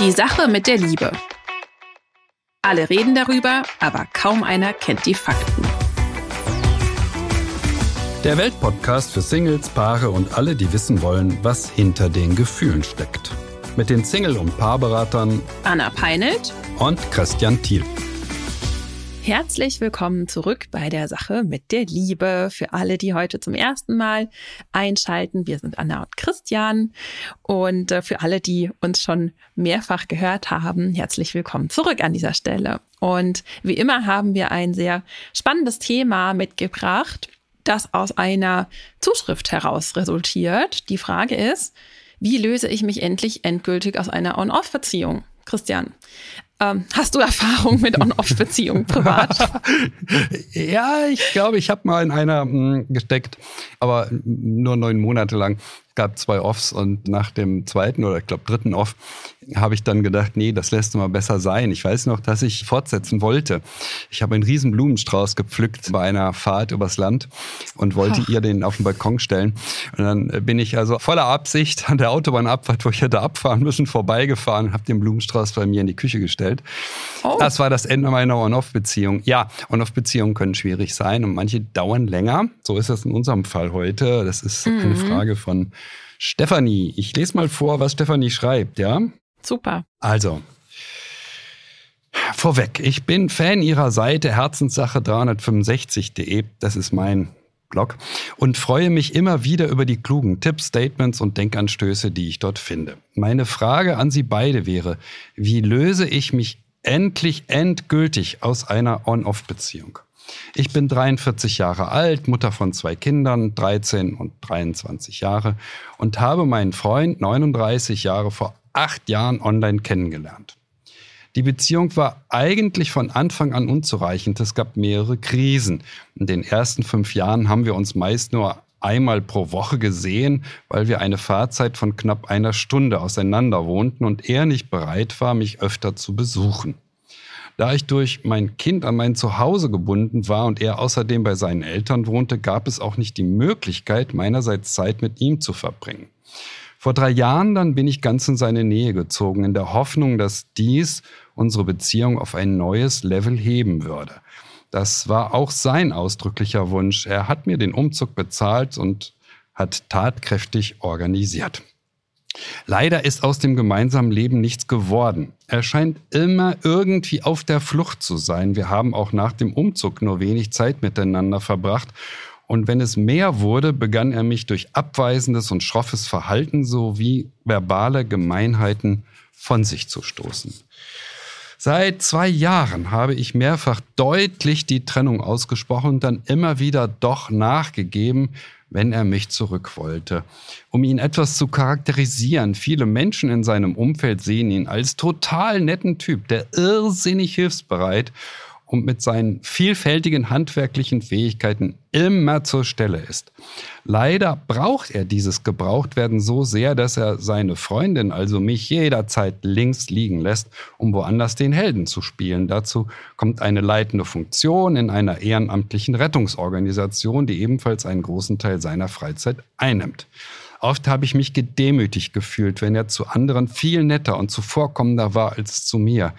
Die Sache mit der Liebe. Alle reden darüber, aber kaum einer kennt die Fakten. Der Weltpodcast für Singles, Paare und alle, die wissen wollen, was hinter den Gefühlen steckt. Mit den Single- und Paarberatern Anna Peinelt und Christian Thiel. Herzlich willkommen zurück bei der Sache mit der Liebe. Für alle, die heute zum ersten Mal einschalten, wir sind Anna und Christian. Und äh, für alle, die uns schon mehrfach gehört haben, herzlich willkommen zurück an dieser Stelle. Und wie immer haben wir ein sehr spannendes Thema mitgebracht, das aus einer Zuschrift heraus resultiert. Die Frage ist, wie löse ich mich endlich endgültig aus einer On-Off-Beziehung? Christian, ähm, hast du Erfahrung mit On-Off-Beziehungen privat? ja, ich glaube, ich habe mal in einer mh, hm, gesteckt, aber nur neun Monate lang gab zwei Offs und nach dem zweiten oder ich glaube dritten Off habe ich dann gedacht, nee, das lässt du mal besser sein. Ich weiß noch, dass ich fortsetzen wollte. Ich habe einen riesen Blumenstrauß gepflückt bei einer Fahrt übers Land und wollte Ach. ihr den auf den Balkon stellen. Und dann bin ich also voller Absicht an der Autobahnabfahrt, wo ich hätte abfahren müssen, vorbeigefahren und habe den Blumenstrauß bei mir in die Küche gestellt. Oh. Das war das Ende meiner On-Off-Beziehung. Ja, On-Off-Beziehungen können schwierig sein und manche dauern länger. So ist das in unserem Fall heute. Das ist mhm. eine Frage von Stefanie. Ich lese mal vor, was Stefanie schreibt, ja? Super. Also, vorweg, ich bin Fan ihrer Seite herzenssache365.de. Das ist mein Blog und freue mich immer wieder über die klugen Tipps, Statements und Denkanstöße, die ich dort finde. Meine Frage an Sie beide wäre, wie löse ich mich endlich endgültig aus einer On-Off-Beziehung? Ich bin 43 Jahre alt, Mutter von zwei Kindern, 13 und 23 Jahre und habe meinen Freund 39 Jahre vor acht Jahren online kennengelernt. Die Beziehung war eigentlich von Anfang an unzureichend. Es gab mehrere Krisen. In den ersten fünf Jahren haben wir uns meist nur einmal pro Woche gesehen, weil wir eine Fahrzeit von knapp einer Stunde auseinander wohnten und er nicht bereit war, mich öfter zu besuchen. Da ich durch mein Kind an mein Zuhause gebunden war und er außerdem bei seinen Eltern wohnte, gab es auch nicht die Möglichkeit, meinerseits Zeit mit ihm zu verbringen. Vor drei Jahren dann bin ich ganz in seine Nähe gezogen, in der Hoffnung, dass dies unsere Beziehung auf ein neues Level heben würde. Das war auch sein ausdrücklicher Wunsch. Er hat mir den Umzug bezahlt und hat tatkräftig organisiert. Leider ist aus dem gemeinsamen Leben nichts geworden. Er scheint immer irgendwie auf der Flucht zu sein. Wir haben auch nach dem Umzug nur wenig Zeit miteinander verbracht. Und wenn es mehr wurde, begann er mich durch abweisendes und schroffes Verhalten sowie verbale Gemeinheiten von sich zu stoßen. Seit zwei Jahren habe ich mehrfach deutlich die Trennung ausgesprochen und dann immer wieder doch nachgegeben, wenn er mich zurück wollte. Um ihn etwas zu charakterisieren, viele Menschen in seinem Umfeld sehen ihn als total netten Typ, der irrsinnig hilfsbereit und mit seinen vielfältigen handwerklichen Fähigkeiten immer zur Stelle ist. Leider braucht er dieses Gebrauchtwerden so sehr, dass er seine Freundin, also mich, jederzeit links liegen lässt, um woanders den Helden zu spielen. Dazu kommt eine leitende Funktion in einer ehrenamtlichen Rettungsorganisation, die ebenfalls einen großen Teil seiner Freizeit einnimmt. Oft habe ich mich gedemütigt gefühlt, wenn er zu anderen viel netter und zuvorkommender war als zu mir.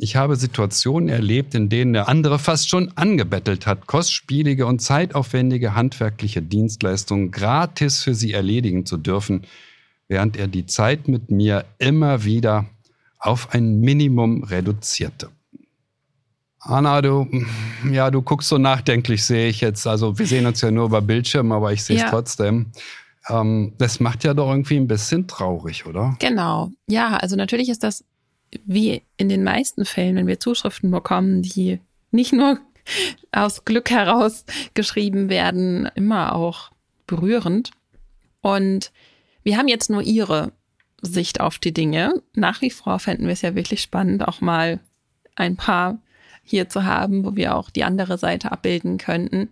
Ich habe Situationen erlebt, in denen der andere fast schon angebettelt hat, kostspielige und zeitaufwendige handwerkliche Dienstleistungen gratis für sie erledigen zu dürfen, während er die Zeit mit mir immer wieder auf ein Minimum reduzierte. Anna, du, ja, du guckst so nachdenklich, sehe ich jetzt. Also wir sehen uns ja nur über Bildschirm, aber ich sehe es ja. trotzdem. Ähm, das macht ja doch irgendwie ein bisschen traurig, oder? Genau. Ja, also natürlich ist das wie in den meisten Fällen, wenn wir Zuschriften bekommen, die nicht nur aus Glück heraus geschrieben werden, immer auch berührend. Und wir haben jetzt nur ihre Sicht auf die Dinge. Nach wie vor fänden wir es ja wirklich spannend, auch mal ein paar hier zu haben, wo wir auch die andere Seite abbilden könnten.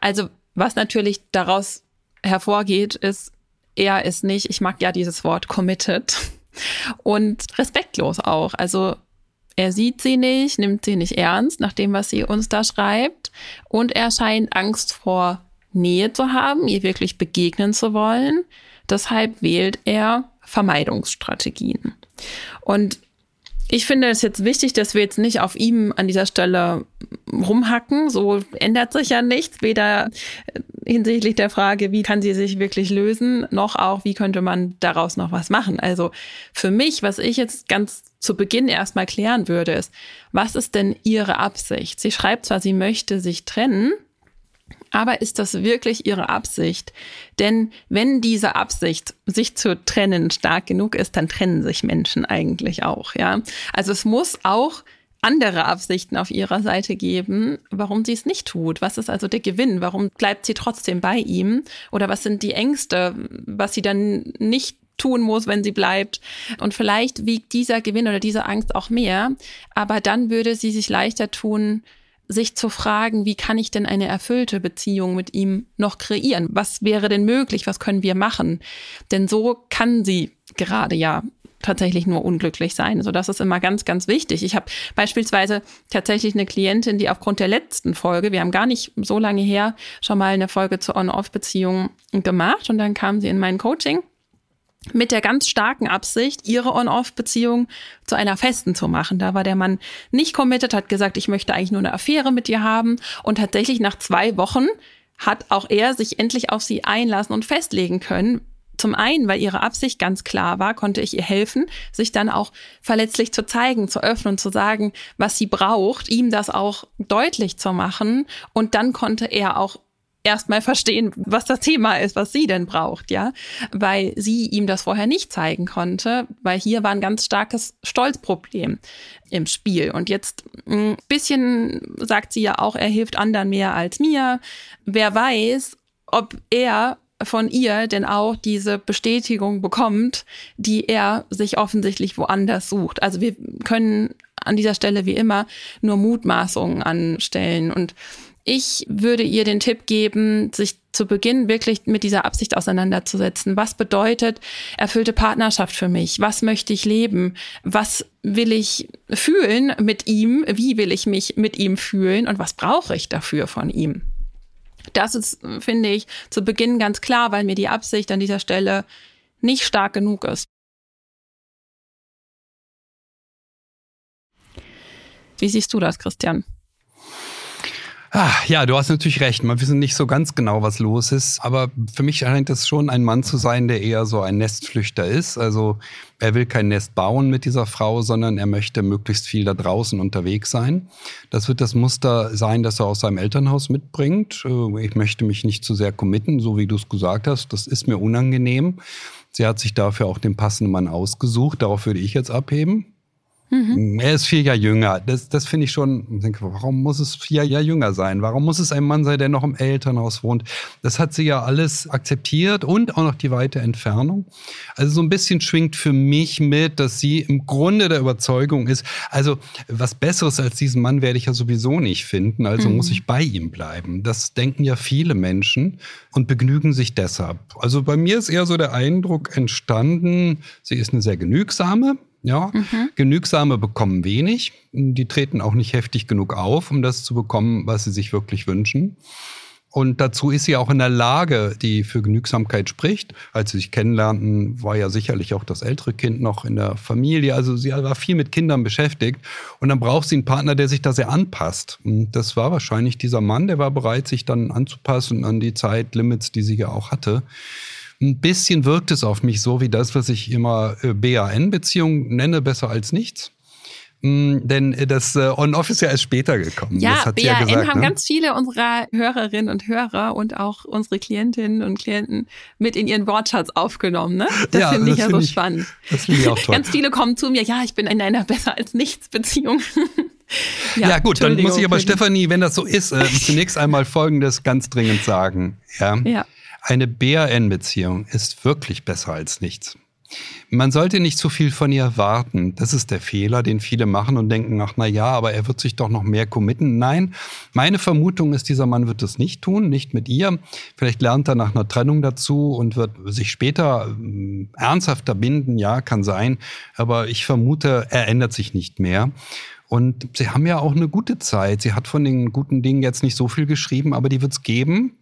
Also was natürlich daraus hervorgeht, ist, er ist nicht, ich mag ja dieses Wort committed, und respektlos auch. Also er sieht sie nicht, nimmt sie nicht ernst, nach dem, was sie uns da schreibt. Und er scheint Angst vor Nähe zu haben, ihr wirklich begegnen zu wollen. Deshalb wählt er Vermeidungsstrategien. Und ich finde es jetzt wichtig, dass wir jetzt nicht auf ihm an dieser Stelle rumhacken. So ändert sich ja nichts, weder hinsichtlich der Frage, wie kann sie sich wirklich lösen, noch auch, wie könnte man daraus noch was machen. Also für mich, was ich jetzt ganz zu Beginn erstmal klären würde, ist, was ist denn ihre Absicht? Sie schreibt zwar, sie möchte sich trennen, aber ist das wirklich ihre Absicht? Denn wenn diese Absicht, sich zu trennen, stark genug ist, dann trennen sich Menschen eigentlich auch, ja. Also es muss auch andere Absichten auf ihrer Seite geben, warum sie es nicht tut. Was ist also der Gewinn? Warum bleibt sie trotzdem bei ihm? Oder was sind die Ängste, was sie dann nicht tun muss, wenn sie bleibt. Und vielleicht wiegt dieser Gewinn oder diese Angst auch mehr. Aber dann würde sie sich leichter tun, sich zu fragen, wie kann ich denn eine erfüllte Beziehung mit ihm noch kreieren? Was wäre denn möglich? Was können wir machen? Denn so kann sie gerade ja tatsächlich nur unglücklich sein. Also das ist immer ganz, ganz wichtig. Ich habe beispielsweise tatsächlich eine Klientin, die aufgrund der letzten Folge, wir haben gar nicht so lange her schon mal eine Folge zur On-Off-Beziehung gemacht und dann kam sie in mein Coaching mit der ganz starken Absicht, ihre On-Off-Beziehung zu einer festen zu machen. Da war der Mann nicht committed, hat gesagt, ich möchte eigentlich nur eine Affäre mit dir haben. Und tatsächlich nach zwei Wochen hat auch er sich endlich auf sie einlassen und festlegen können. Zum einen, weil ihre Absicht ganz klar war, konnte ich ihr helfen, sich dann auch verletzlich zu zeigen, zu öffnen, zu sagen, was sie braucht, ihm das auch deutlich zu machen. Und dann konnte er auch erstmal verstehen, was das Thema ist, was sie denn braucht, ja, weil sie ihm das vorher nicht zeigen konnte, weil hier war ein ganz starkes Stolzproblem im Spiel. Und jetzt ein bisschen sagt sie ja auch, er hilft anderen mehr als mir. Wer weiß, ob er von ihr denn auch diese Bestätigung bekommt, die er sich offensichtlich woanders sucht. Also wir können an dieser Stelle wie immer nur Mutmaßungen anstellen und ich würde ihr den Tipp geben, sich zu Beginn wirklich mit dieser Absicht auseinanderzusetzen. Was bedeutet erfüllte Partnerschaft für mich? Was möchte ich leben? Was will ich fühlen mit ihm? Wie will ich mich mit ihm fühlen? Und was brauche ich dafür von ihm? Das ist, finde ich, zu Beginn ganz klar, weil mir die Absicht an dieser Stelle nicht stark genug ist. Wie siehst du das, Christian? Ah, ja, du hast natürlich recht. Wir wissen nicht so ganz genau, was los ist. Aber für mich scheint es schon ein Mann zu sein, der eher so ein Nestflüchter ist. Also er will kein Nest bauen mit dieser Frau, sondern er möchte möglichst viel da draußen unterwegs sein. Das wird das Muster sein, das er aus seinem Elternhaus mitbringt. Äh, ich möchte mich nicht zu sehr committen, so wie du es gesagt hast. Das ist mir unangenehm. Sie hat sich dafür auch den passenden Mann ausgesucht. Darauf würde ich jetzt abheben. Mhm. Er ist vier Jahre jünger. Das, das finde ich schon, ich denke, warum muss es vier Jahre jünger sein? Warum muss es ein Mann sein, der noch im Elternhaus wohnt? Das hat sie ja alles akzeptiert und auch noch die weite Entfernung. Also so ein bisschen schwingt für mich mit, dass sie im Grunde der Überzeugung ist, also was Besseres als diesen Mann werde ich ja sowieso nicht finden, also mhm. muss ich bei ihm bleiben. Das denken ja viele Menschen und begnügen sich deshalb. Also bei mir ist eher so der Eindruck entstanden, sie ist eine sehr genügsame, ja, mhm. Genügsame bekommen wenig. Die treten auch nicht heftig genug auf, um das zu bekommen, was sie sich wirklich wünschen. Und dazu ist sie auch in der Lage, die für Genügsamkeit spricht. Als sie sich kennenlernten, war ja sicherlich auch das ältere Kind noch in der Familie. Also sie war viel mit Kindern beschäftigt. Und dann braucht sie einen Partner, der sich da sehr anpasst. Und das war wahrscheinlich dieser Mann, der war bereit, sich dann anzupassen an die Zeitlimits, die sie ja auch hatte. Ein bisschen wirkt es auf mich so wie das, was ich immer äh, BAN-Beziehung nenne, besser als nichts. Mm, denn äh, das äh, On-Off ist ja erst später gekommen. Ja, BAN ja gesagt, haben ne? ganz viele unserer Hörerinnen und Hörer und auch unsere Klientinnen und Klienten mit in ihren Wortschatz aufgenommen. Ne? Das ja, finde ich ja so ich, spannend. Das finde ich auch toll. Ganz viele kommen zu mir, ja, ich bin in einer besser als nichts Beziehung. ja, ja, gut, dann muss ich aber Stefanie, wenn das so ist, äh, zunächst einmal Folgendes ganz dringend sagen. Ja. ja. Eine BRN-Beziehung ist wirklich besser als nichts. Man sollte nicht zu viel von ihr erwarten. Das ist der Fehler, den viele machen und denken, ach na ja, aber er wird sich doch noch mehr committen. Nein, meine Vermutung ist, dieser Mann wird das nicht tun, nicht mit ihr. Vielleicht lernt er nach einer Trennung dazu und wird sich später äh, ernsthafter binden. Ja, kann sein. Aber ich vermute, er ändert sich nicht mehr. Und sie haben ja auch eine gute Zeit. Sie hat von den guten Dingen jetzt nicht so viel geschrieben, aber die wird es geben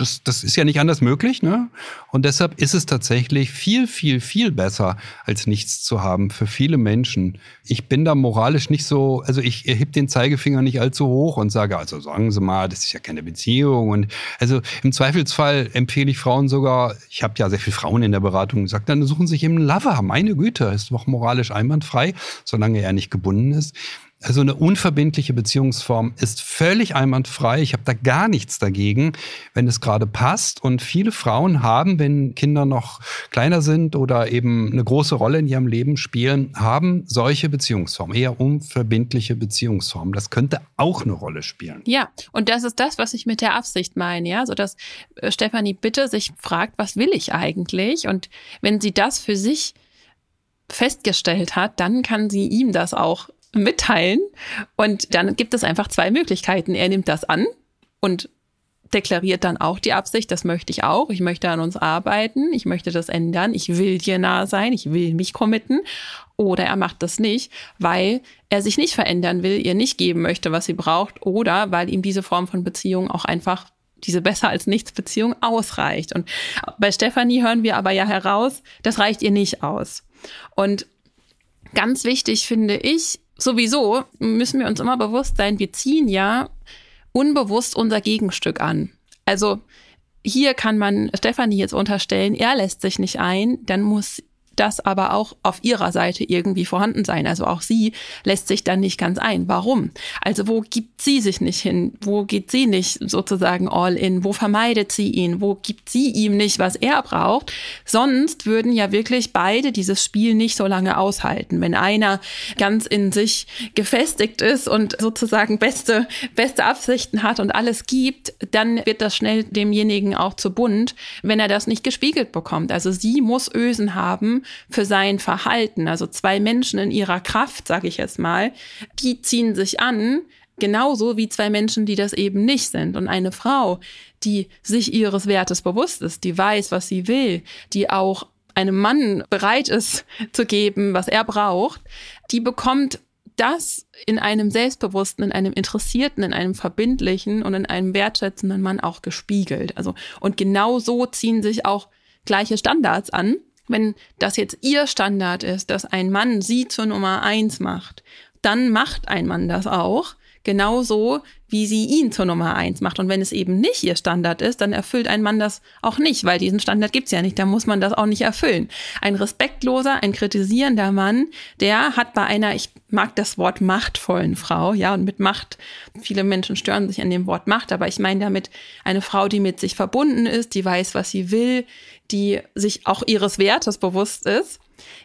das, das ist ja nicht anders möglich, ne? Und deshalb ist es tatsächlich viel, viel, viel besser, als nichts zu haben für viele Menschen. Ich bin da moralisch nicht so, also ich heb den Zeigefinger nicht allzu hoch und sage, also sagen Sie mal, das ist ja keine Beziehung. Und also im Zweifelsfall empfehle ich Frauen sogar, ich habe ja sehr viele Frauen in der Beratung gesagt, dann suchen sich eben einen Lover. Meine Güte, ist doch moralisch einwandfrei, solange er nicht gebunden ist. Also eine unverbindliche Beziehungsform ist völlig einwandfrei. Ich habe da gar nichts dagegen, wenn es gerade passt. Und viele Frauen haben, wenn Kinder noch kleiner sind oder eben eine große Rolle in ihrem Leben spielen, haben solche Beziehungsformen, eher unverbindliche Beziehungsformen. Das könnte auch eine Rolle spielen. Ja, und das ist das, was ich mit der Absicht meine, ja, so dass äh, Stefanie bitte sich fragt, was will ich eigentlich? Und wenn sie das für sich festgestellt hat, dann kann sie ihm das auch mitteilen. Und dann gibt es einfach zwei Möglichkeiten. Er nimmt das an und deklariert dann auch die Absicht, das möchte ich auch, ich möchte an uns arbeiten, ich möchte das ändern, ich will dir nah sein, ich will mich committen. Oder er macht das nicht, weil er sich nicht verändern will, ihr nicht geben möchte, was sie braucht, oder weil ihm diese Form von Beziehung auch einfach diese besser als nichts Beziehung ausreicht. Und bei Stefanie hören wir aber ja heraus, das reicht ihr nicht aus. Und ganz wichtig finde ich, sowieso müssen wir uns immer bewusst sein, wir ziehen ja unbewusst unser Gegenstück an. Also hier kann man Stefanie jetzt unterstellen, er lässt sich nicht ein, dann muss das aber auch auf ihrer Seite irgendwie vorhanden sein. Also auch sie lässt sich dann nicht ganz ein. Warum? Also wo gibt sie sich nicht hin? Wo geht sie nicht sozusagen all in? Wo vermeidet sie ihn? Wo gibt sie ihm nicht, was er braucht? Sonst würden ja wirklich beide dieses Spiel nicht so lange aushalten. Wenn einer ganz in sich gefestigt ist und sozusagen beste, beste Absichten hat und alles gibt, dann wird das schnell demjenigen auch zu bunt, wenn er das nicht gespiegelt bekommt. Also sie muss Ösen haben, für sein Verhalten. Also zwei Menschen in ihrer Kraft, sage ich jetzt mal, die ziehen sich an, genauso wie zwei Menschen, die das eben nicht sind. Und eine Frau, die sich ihres Wertes bewusst ist, die weiß, was sie will, die auch einem Mann bereit ist zu geben, was er braucht, die bekommt das in einem selbstbewussten, in einem interessierten, in einem verbindlichen und in einem wertschätzenden Mann auch gespiegelt. Also, und genau so ziehen sich auch gleiche Standards an wenn das jetzt ihr Standard ist, dass ein Mann sie zur Nummer eins macht, dann macht ein Mann das auch, genauso wie sie ihn zur Nummer eins macht. Und wenn es eben nicht ihr Standard ist, dann erfüllt ein Mann das auch nicht, weil diesen Standard gibt's ja nicht. Da muss man das auch nicht erfüllen. Ein respektloser, ein kritisierender Mann, der hat bei einer, ich mag das Wort machtvollen Frau, ja, und mit Macht, viele Menschen stören sich an dem Wort Macht, aber ich meine damit eine Frau, die mit sich verbunden ist, die weiß, was sie will, die sich auch ihres Wertes bewusst ist.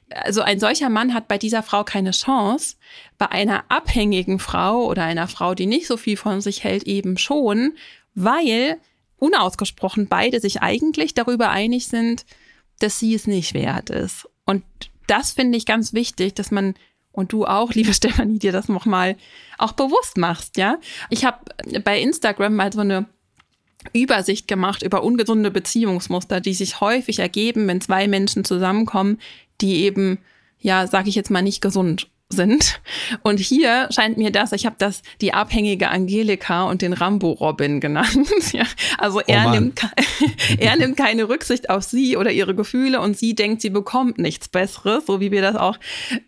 Also ein solcher Mann hat bei dieser Frau keine Chance, bei einer abhängigen Frau oder einer Frau, die nicht so viel von sich hält, eben schon, weil unausgesprochen beide sich eigentlich darüber einig sind, dass sie es nicht wert ist. Und das finde ich ganz wichtig, dass man und du auch, liebe Stefanie, dir das nochmal auch bewusst machst, ja. Ich habe bei Instagram mal so eine Übersicht gemacht über ungesunde Beziehungsmuster, die sich häufig ergeben, wenn zwei Menschen zusammenkommen, die eben, ja, sag ich jetzt mal, nicht gesund sind. Und hier scheint mir das, ich habe das die abhängige Angelika und den Rambo Robin genannt. ja, also er, oh nimmt, er nimmt keine Rücksicht auf sie oder ihre Gefühle und sie denkt, sie bekommt nichts Besseres, so wie wir das auch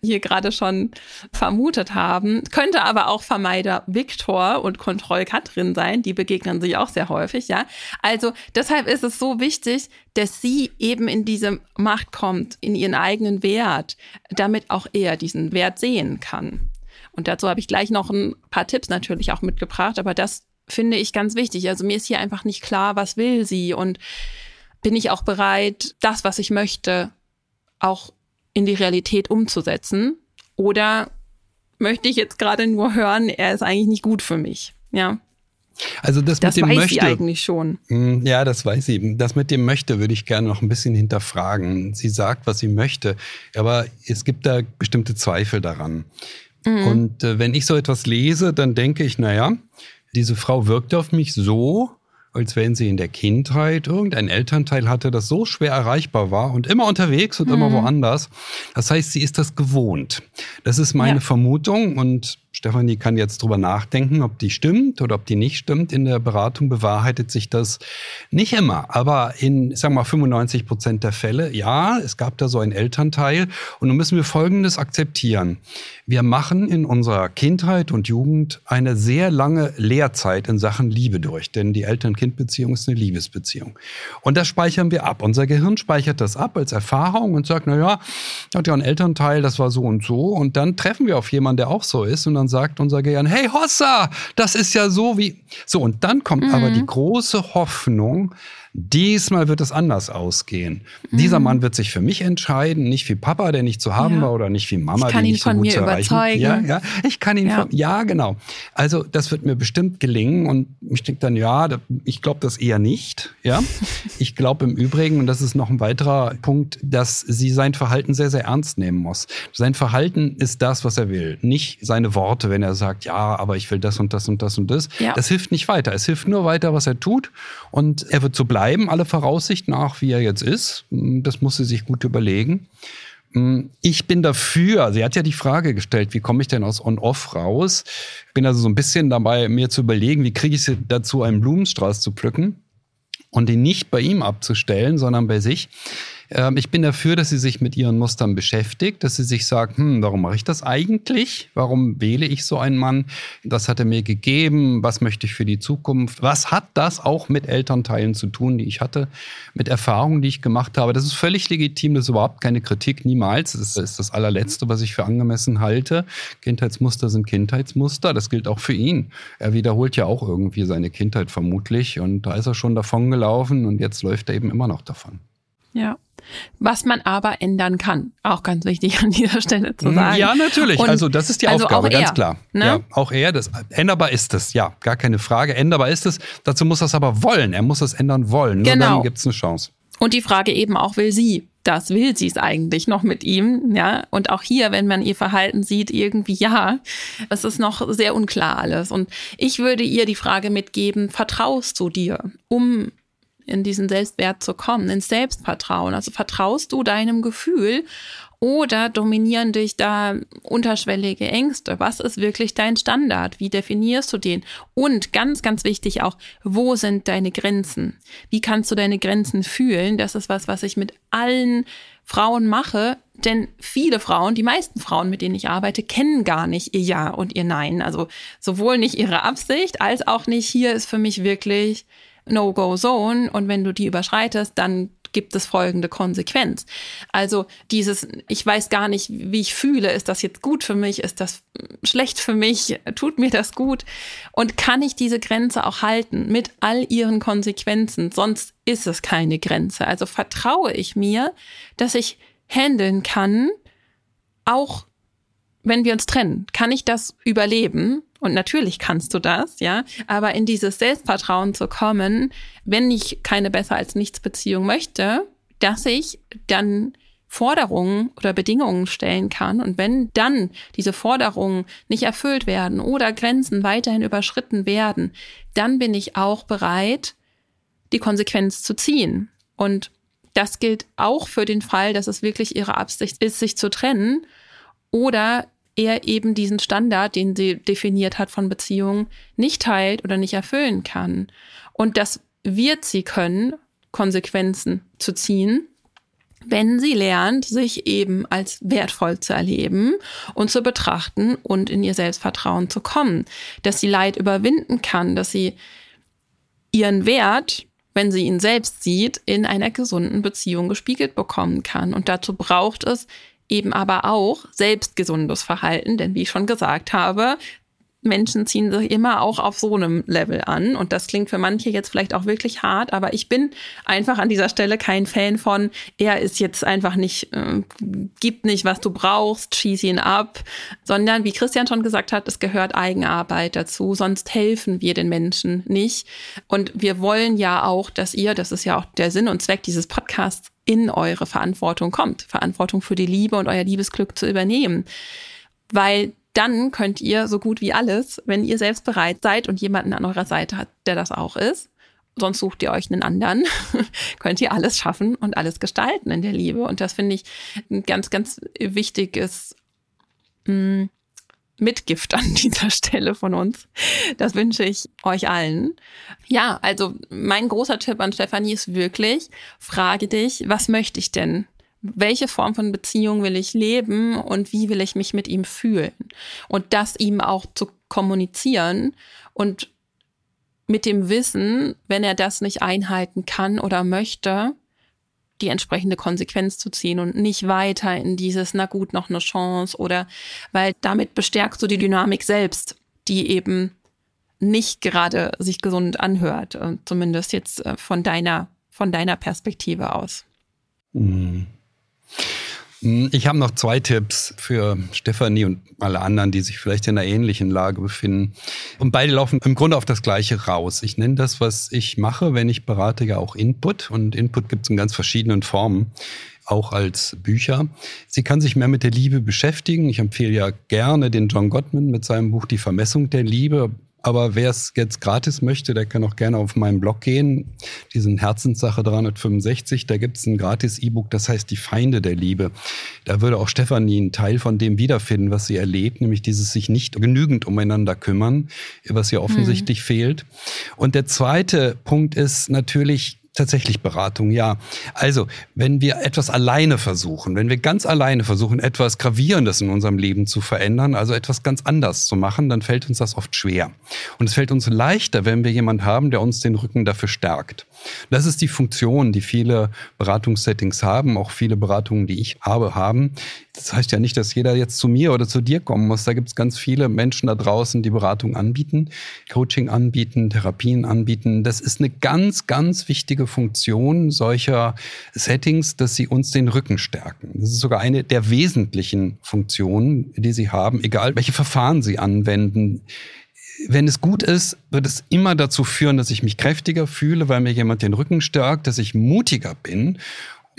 hier gerade schon vermutet haben. Könnte aber auch Vermeider Viktor und Kontroll Katrin sein, die begegnen sich auch sehr häufig, ja. Also deshalb ist es so wichtig, dass sie eben in diese Macht kommt, in ihren eigenen Wert, damit auch er diesen Wert sehen kann. Und dazu habe ich gleich noch ein paar Tipps natürlich auch mitgebracht, aber das finde ich ganz wichtig. Also mir ist hier einfach nicht klar, was will sie und bin ich auch bereit, das, was ich möchte, auch in die Realität umzusetzen? Oder möchte ich jetzt gerade nur hören, er ist eigentlich nicht gut für mich? Ja. Also das, das mit dem weiß möchte, sie eigentlich schon. Hm, ja, das weiß sie. Das mit dem möchte würde ich gerne noch ein bisschen hinterfragen. Sie sagt, was sie möchte, aber es gibt da bestimmte Zweifel daran. Mhm. Und äh, wenn ich so etwas lese, dann denke ich, naja, diese Frau wirkt auf mich so, als wenn sie in der Kindheit irgendein Elternteil hatte, das so schwer erreichbar war und immer unterwegs und mhm. immer woanders. Das heißt, sie ist das gewohnt. Das ist meine ja. Vermutung und Stefanie kann jetzt drüber nachdenken, ob die stimmt oder ob die nicht stimmt. In der Beratung bewahrheitet sich das nicht immer, aber in, sagen wir mal, 95 Prozent der Fälle, ja, es gab da so einen Elternteil. Und nun müssen wir Folgendes akzeptieren. Wir machen in unserer Kindheit und Jugend eine sehr lange Lehrzeit in Sachen Liebe durch, denn die Eltern-Kind-Beziehung ist eine Liebesbeziehung. Und das speichern wir ab. Unser Gehirn speichert das ab als Erfahrung und sagt, na ja, hat ja ein Elternteil, das war so und so. Und dann treffen wir auf jemanden, der auch so ist. Und dann sagt unser Gehirn, hey Hossa, das ist ja so wie. So, und dann kommt mhm. aber die große Hoffnung, Diesmal wird es anders ausgehen. Mhm. Dieser Mann wird sich für mich entscheiden, nicht wie Papa, der nicht zu haben ja. war, oder nicht wie Mama, die ihn nicht so gut mir zu erreichen. Überzeugen. Ja, ja, ich kann ihn ja. von, ja, genau. Also das wird mir bestimmt gelingen und ich denke dann, ja, ich glaube das eher nicht. Ja, ich glaube im Übrigen und das ist noch ein weiterer Punkt, dass sie sein Verhalten sehr, sehr ernst nehmen muss. Sein Verhalten ist das, was er will, nicht seine Worte, wenn er sagt, ja, aber ich will das und das und das und das. Ja. Das hilft nicht weiter. Es hilft nur weiter, was er tut und er wird so bleiben, alle Voraussicht nach, wie er jetzt ist. Das muss sie sich gut überlegen. Ich bin dafür, sie hat ja die Frage gestellt, wie komme ich denn aus On-Off raus? Ich bin also so ein bisschen dabei, mir zu überlegen, wie kriege ich sie dazu, einen Blumenstrauß zu pflücken und den nicht bei ihm abzustellen, sondern bei sich. Ähm, ich bin dafür, dass sie sich mit ihren Mustern beschäftigt, dass sie sich sagt, hm, warum mache ich das eigentlich? Warum wähle ich so einen Mann? Das hat er mir gegeben. Was möchte ich für die Zukunft? Was hat das auch mit Elternteilen zu tun, die ich hatte, mit Erfahrungen, die ich gemacht habe? Das ist völlig legitim. Das ist überhaupt keine Kritik, niemals. Das ist das allerletzte, was ich für angemessen halte. Kindheitsmuster sind Kindheitsmuster. Das gilt auch für ihn. Er wiederholt ja auch irgendwie seine Kindheit vermutlich. Und da ist er schon davon gelaufen und jetzt läuft er eben immer noch davon. Ja. Was man aber ändern kann. Auch ganz wichtig an dieser Stelle zu sagen. Ja, natürlich. Und also das ist die also Aufgabe, ganz klar. Ne? Ja, auch er, das, änderbar ist es, ja, gar keine Frage. Änderbar ist es. Dazu muss er es aber wollen. Er muss es ändern wollen. Nur genau. dann gibt es eine Chance. Und die Frage eben auch, will sie das? Will sie es eigentlich noch mit ihm? Ja. Und auch hier, wenn man ihr Verhalten sieht, irgendwie ja, es ist noch sehr unklar alles. Und ich würde ihr die Frage mitgeben, vertraust du dir, um in diesen Selbstwert zu kommen, ins Selbstvertrauen. Also vertraust du deinem Gefühl oder dominieren dich da unterschwellige Ängste? Was ist wirklich dein Standard? Wie definierst du den? Und ganz, ganz wichtig auch, wo sind deine Grenzen? Wie kannst du deine Grenzen fühlen? Das ist was, was ich mit allen Frauen mache. Denn viele Frauen, die meisten Frauen, mit denen ich arbeite, kennen gar nicht ihr Ja und ihr Nein. Also sowohl nicht ihre Absicht als auch nicht, hier ist für mich wirklich No-Go-Zone und wenn du die überschreitest, dann gibt es folgende Konsequenz. Also dieses, ich weiß gar nicht, wie ich fühle, ist das jetzt gut für mich, ist das schlecht für mich, tut mir das gut und kann ich diese Grenze auch halten mit all ihren Konsequenzen, sonst ist es keine Grenze. Also vertraue ich mir, dass ich handeln kann, auch wenn wir uns trennen, kann ich das überleben und natürlich kannst du das, ja. Aber in dieses Selbstvertrauen zu kommen, wenn ich keine besser als nichts Beziehung möchte, dass ich dann Forderungen oder Bedingungen stellen kann. Und wenn dann diese Forderungen nicht erfüllt werden oder Grenzen weiterhin überschritten werden, dann bin ich auch bereit, die Konsequenz zu ziehen. Und das gilt auch für den Fall, dass es wirklich ihre Absicht ist, sich zu trennen oder er eben diesen Standard, den sie definiert hat von Beziehungen, nicht teilt oder nicht erfüllen kann. Und das wird sie können, Konsequenzen zu ziehen, wenn sie lernt, sich eben als wertvoll zu erleben und zu betrachten und in ihr Selbstvertrauen zu kommen, dass sie Leid überwinden kann, dass sie ihren Wert, wenn sie ihn selbst sieht, in einer gesunden Beziehung gespiegelt bekommen kann. Und dazu braucht es eben aber auch selbstgesundes Verhalten, denn wie ich schon gesagt habe, Menschen ziehen sich immer auch auf so einem Level an. Und das klingt für manche jetzt vielleicht auch wirklich hart, aber ich bin einfach an dieser Stelle kein Fan von, er ist jetzt einfach nicht, äh, gibt nicht, was du brauchst, schieß ihn ab, sondern wie Christian schon gesagt hat, es gehört Eigenarbeit dazu, sonst helfen wir den Menschen nicht. Und wir wollen ja auch, dass ihr, das ist ja auch der Sinn und Zweck dieses Podcasts, in eure Verantwortung kommt, Verantwortung für die Liebe und euer Liebesglück zu übernehmen. Weil dann könnt ihr so gut wie alles, wenn ihr selbst bereit seid und jemanden an eurer Seite hat, der das auch ist, sonst sucht ihr euch einen anderen, könnt ihr alles schaffen und alles gestalten in der Liebe. Und das finde ich ein ganz, ganz wichtiges, mm, Mitgift an dieser Stelle von uns. Das wünsche ich euch allen. Ja, also mein großer Tipp an Stefanie ist wirklich, frage dich, was möchte ich denn? Welche Form von Beziehung will ich leben und wie will ich mich mit ihm fühlen? Und das ihm auch zu kommunizieren und mit dem Wissen, wenn er das nicht einhalten kann oder möchte, die entsprechende Konsequenz zu ziehen und nicht weiter in dieses, na gut, noch eine Chance oder, weil damit bestärkst du die Dynamik selbst, die eben nicht gerade sich gesund anhört, äh, zumindest jetzt äh, von deiner, von deiner Perspektive aus. Mhm. Hm, ich habe noch zwei Tipps für Stefanie und alle anderen, die sich vielleicht in einer ähnlichen Lage befinden. Und beide laufen im Grunde auf das Gleiche raus. Ich nenne das, was ich mache, wenn ich berate, ja auch Input. Und Input gibt es in ganz verschiedenen Formen auch als Bücher. Sie kann sich mehr mit der Liebe beschäftigen. Ich empfehle ja gerne den John Gottman mit seinem Buch Die Vermessung der Liebe. Aber wer es jetzt gratis möchte, der kann auch gerne auf meinen Blog gehen. Diesen Herzenssache 365, da gibt es ein gratis E-Book, das heißt Die Feinde der Liebe. Da würde auch Stefanie einen Teil von dem wiederfinden, was sie erlebt, nämlich dieses sich nicht genügend umeinander kümmern, was ihr offensichtlich mhm. fehlt. Und der zweite Punkt ist natürlich, Tatsächlich Beratung, ja. Also, wenn wir etwas alleine versuchen, wenn wir ganz alleine versuchen, etwas Gravierendes in unserem Leben zu verändern, also etwas ganz anders zu machen, dann fällt uns das oft schwer. Und es fällt uns leichter, wenn wir jemand haben, der uns den Rücken dafür stärkt. Das ist die Funktion, die viele Beratungssettings haben, auch viele Beratungen, die ich habe, haben. Das heißt ja nicht, dass jeder jetzt zu mir oder zu dir kommen muss. Da gibt es ganz viele Menschen da draußen, die Beratung anbieten, Coaching anbieten, Therapien anbieten. Das ist eine ganz, ganz wichtige Funktion solcher Settings, dass sie uns den Rücken stärken. Das ist sogar eine der wesentlichen Funktionen, die sie haben, egal welche Verfahren sie anwenden wenn es gut ist, wird es immer dazu führen, dass ich mich kräftiger fühle, weil mir jemand den Rücken stärkt, dass ich mutiger bin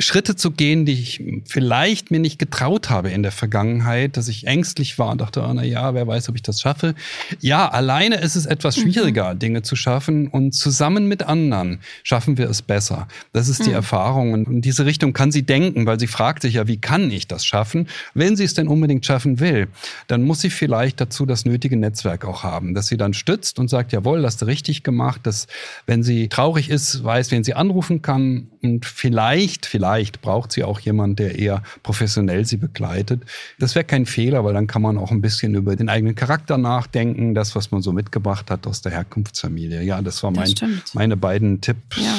Schritte zu gehen, die ich vielleicht mir nicht getraut habe in der Vergangenheit, dass ich ängstlich war und dachte, oh, na ja, wer weiß, ob ich das schaffe. Ja, alleine ist es etwas mhm. schwieriger, mhm. Dinge zu schaffen und zusammen mit anderen schaffen wir es besser. Das ist die mhm. Erfahrung und in diese Richtung kann sie denken, weil sie fragt sich ja, wie kann ich das schaffen? Wenn sie es denn unbedingt schaffen will, dann muss sie vielleicht dazu das nötige Netzwerk auch haben, dass sie dann stützt und sagt, jawohl, hast du richtig gemacht, dass wenn sie traurig ist, weiß, wen sie anrufen kann und vielleicht, vielleicht vielleicht braucht sie auch jemand, der eher professionell sie begleitet. Das wäre kein Fehler, weil dann kann man auch ein bisschen über den eigenen Charakter nachdenken, das, was man so mitgebracht hat aus der Herkunftsfamilie. Ja, das war mein, das meine beiden Tipps. Ja.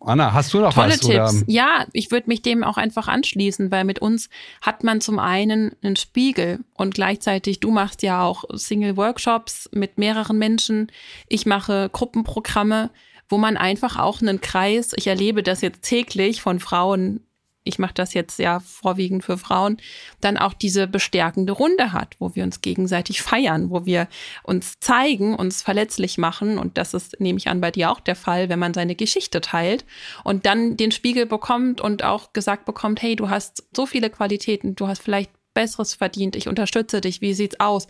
Anna, hast du noch Tolle was? Tipps. Oder? Ja, ich würde mich dem auch einfach anschließen, weil mit uns hat man zum einen einen Spiegel und gleichzeitig, du machst ja auch Single-Workshops mit mehreren Menschen. Ich mache Gruppenprogramme wo man einfach auch einen Kreis, ich erlebe das jetzt täglich von Frauen, ich mache das jetzt ja vorwiegend für Frauen, dann auch diese bestärkende Runde hat, wo wir uns gegenseitig feiern, wo wir uns zeigen, uns verletzlich machen. Und das ist, nehme ich an, bei dir auch der Fall, wenn man seine Geschichte teilt und dann den Spiegel bekommt und auch gesagt bekommt, hey, du hast so viele Qualitäten, du hast vielleicht Besseres verdient, ich unterstütze dich, wie sieht's aus?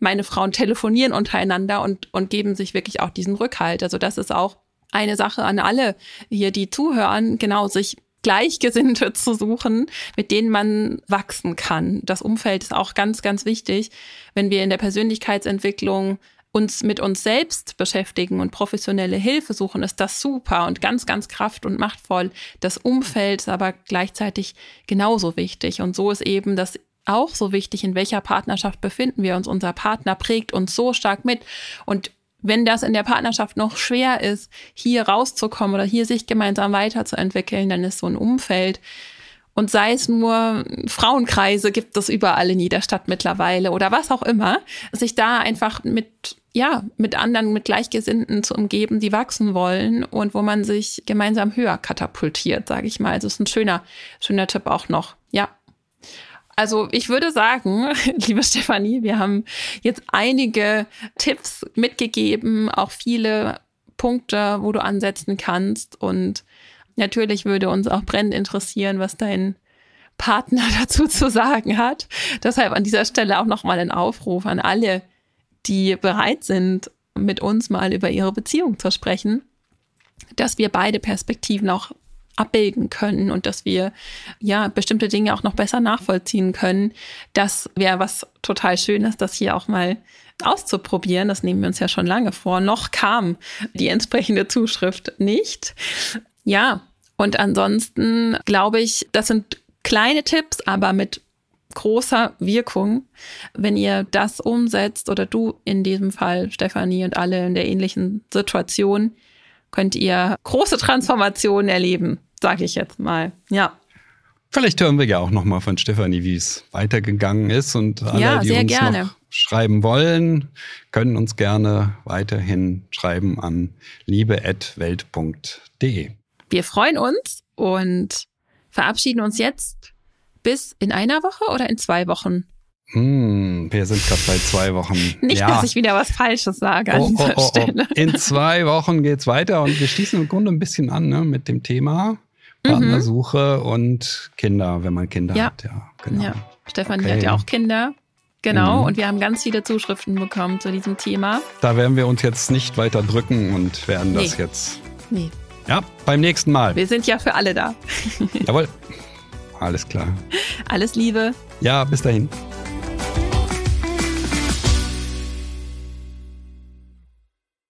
Meine Frauen telefonieren untereinander und, und geben sich wirklich auch diesen Rückhalt. Also das ist auch eine Sache an alle hier, die zuhören, genau sich Gleichgesinnte zu suchen, mit denen man wachsen kann. Das Umfeld ist auch ganz, ganz wichtig, wenn wir in der Persönlichkeitsentwicklung uns mit uns selbst beschäftigen und professionelle Hilfe suchen, ist das super und ganz, ganz kraft- und machtvoll. Das Umfeld ist aber gleichzeitig genauso wichtig. Und so ist eben das auch so wichtig, in welcher Partnerschaft befinden wir uns. Unser Partner prägt uns so stark mit. Und wenn das in der Partnerschaft noch schwer ist, hier rauszukommen oder hier sich gemeinsam weiterzuentwickeln, dann ist so ein Umfeld und sei es nur Frauenkreise gibt es überall in jeder Stadt mittlerweile oder was auch immer, sich da einfach mit ja, mit anderen, mit Gleichgesinnten zu umgeben, die wachsen wollen und wo man sich gemeinsam höher katapultiert, sage ich mal. Also ist ein schöner, schöner Tipp auch noch. Ja. Also ich würde sagen, liebe Stefanie, wir haben jetzt einige Tipps mitgegeben, auch viele Punkte, wo du ansetzen kannst. Und natürlich würde uns auch brennend interessieren, was dein Partner dazu zu sagen hat. Deshalb an dieser Stelle auch nochmal ein Aufruf an alle, die bereit sind, mit uns mal über ihre Beziehung zu sprechen, dass wir beide Perspektiven auch abbilden können und dass wir ja bestimmte Dinge auch noch besser nachvollziehen können. Das wäre was total Schönes, das hier auch mal auszuprobieren. Das nehmen wir uns ja schon lange vor. Noch kam die entsprechende Zuschrift nicht. Ja, und ansonsten glaube ich, das sind kleine Tipps, aber mit großer Wirkung, wenn ihr das umsetzt oder du in diesem Fall, Stefanie und alle in der ähnlichen Situation, könnt ihr große Transformationen erleben, sage ich jetzt mal. Ja. Vielleicht hören wir ja auch noch mal von Stefanie, wie es weitergegangen ist und alle, ja, die uns gerne. noch schreiben wollen, können uns gerne weiterhin schreiben an liebe@welt.de. Wir freuen uns und verabschieden uns jetzt bis in einer Woche oder in zwei Wochen? Hm, wir sind gerade bei zwei Wochen. Nicht, ja. dass ich wieder was Falsches sage an oh, dieser oh, oh, Stelle. In zwei Wochen geht's weiter und wir schließen im Grunde ein bisschen an ne, mit dem Thema Partnersuche mhm. und Kinder, wenn man Kinder ja. hat. Ja, genau. Ja. Stefanie okay. hat ja auch Kinder. Genau, mhm. und wir haben ganz viele Zuschriften bekommen zu diesem Thema. Da werden wir uns jetzt nicht weiter drücken und werden nee. das jetzt. Nee. Ja, beim nächsten Mal. Wir sind ja für alle da. Jawohl. Alles klar. Alles Liebe. Ja, bis dahin.